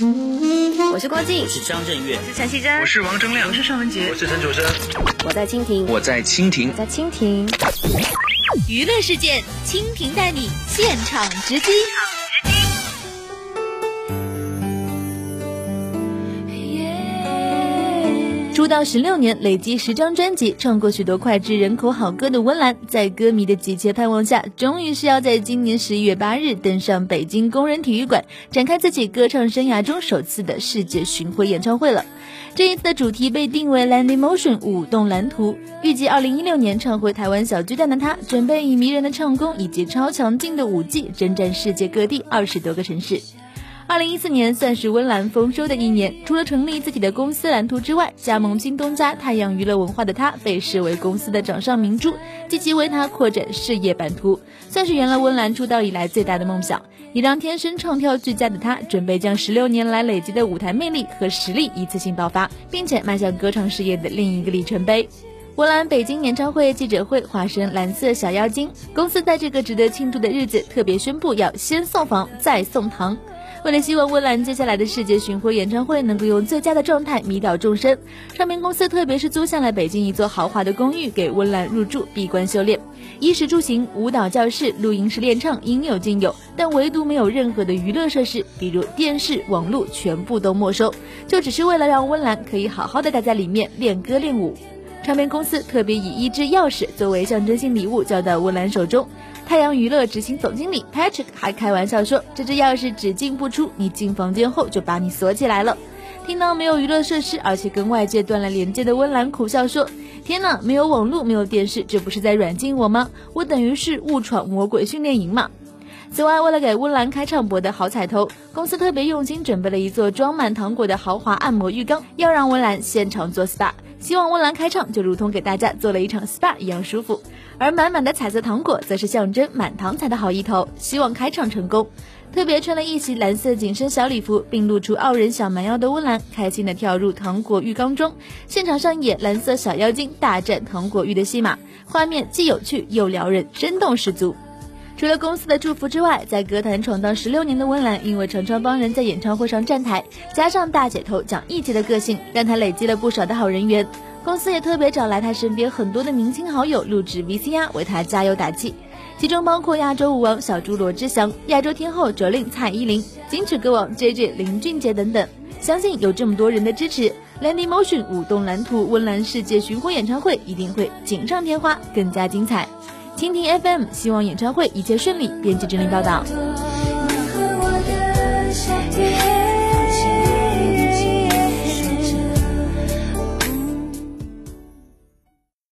我是郭靖，我是张震岳，我是陈绮贞，我是王铮亮，我是尚雯婕，我是陈楚生。我在蜻蜓，我在蜻蜓，我在蜻蜓。娱乐事件，蜻蜓带你现场直击。出道十六年，累积十张专辑，唱过许多脍炙人口好歌的温岚，在歌迷的急切盼望下，终于是要在今年十一月八日登上北京工人体育馆，展开自己歌唱生涯中首次的世界巡回演唱会了。这一次的主题被定为《Land Motion》舞动蓝图，预计二零一六年唱回台湾小巨蛋的他，准备以迷人的唱功以及超强劲的舞技，征战世界各地二十多个城市。二零一四年算是温岚丰收的一年，除了成立自己的公司蓝图之外，加盟京东家太阳娱乐文化的他，被视为公司的掌上明珠，积极为他扩展事业版图，算是圆了温岚出道以来最大的梦想，也让天生唱跳俱佳的他，准备将十六年来累积的舞台魅力和实力一次性爆发，并且迈向歌唱事业的另一个里程碑。温岚北京演唱会记者会化身蓝色小妖精，公司在这个值得庆祝的日子，特别宣布要先送房再送糖。为了希望温岚接下来的世界巡回演唱会能够用最佳的状态迷倒众生，唱片公司特别是租下了北京一座豪华的公寓给温岚入住闭关修炼，衣食住行、舞蹈教室、录音室练唱应有尽有，但唯独没有任何的娱乐设施，比如电视、网络全部都没收，就只是为了让温岚可以好好的待在里面练歌练舞。唱片公司特别以一只钥匙作为象征性礼物交到温岚手中。太阳娱乐执行总经理 Patrick 还开玩笑说：“这只钥匙只进不出，你进房间后就把你锁起来了。”听到没有娱乐设施，而且跟外界断了连接的温岚苦笑说：“天哪，没有网络，没有电视，这不是在软禁我吗？我等于是误闯魔鬼训练营嘛！”此外，为了给温岚开唱博得好彩头，公司特别用心准备了一座装满糖果的豪华按摩浴缸，要让温岚现场做 SPA。希望温岚开唱就如同给大家做了一场 SPA 一样舒服，而满满的彩色糖果则是象征满堂彩的好意头，希望开唱成功。特别穿了一袭蓝色紧身小礼服，并露出傲人小蛮腰的温岚，开心的跳入糖果浴缸中，现场上演蓝色小妖精大战糖果浴的戏码，画面既有趣又撩人，生动十足。除了公司的祝福之外，在歌坛闯荡十六年的温岚，因为常常帮人在演唱会上站台，加上大姐头讲义气的个性，让她累积了不少的好人缘。公司也特别找来她身边很多的明星好友录制 VCR 为她加油打气，其中包括亚洲舞王小猪罗志祥、亚洲天后 Jolin 蔡依林、金曲歌王 JJ 林俊杰等等。相信有这么多人的支持，《Land Emotion》舞动蓝图温岚世界巡回演唱会一定会锦上添花，更加精彩。蜻蜓 FM 希望演唱会一切顺利。编辑整理报道。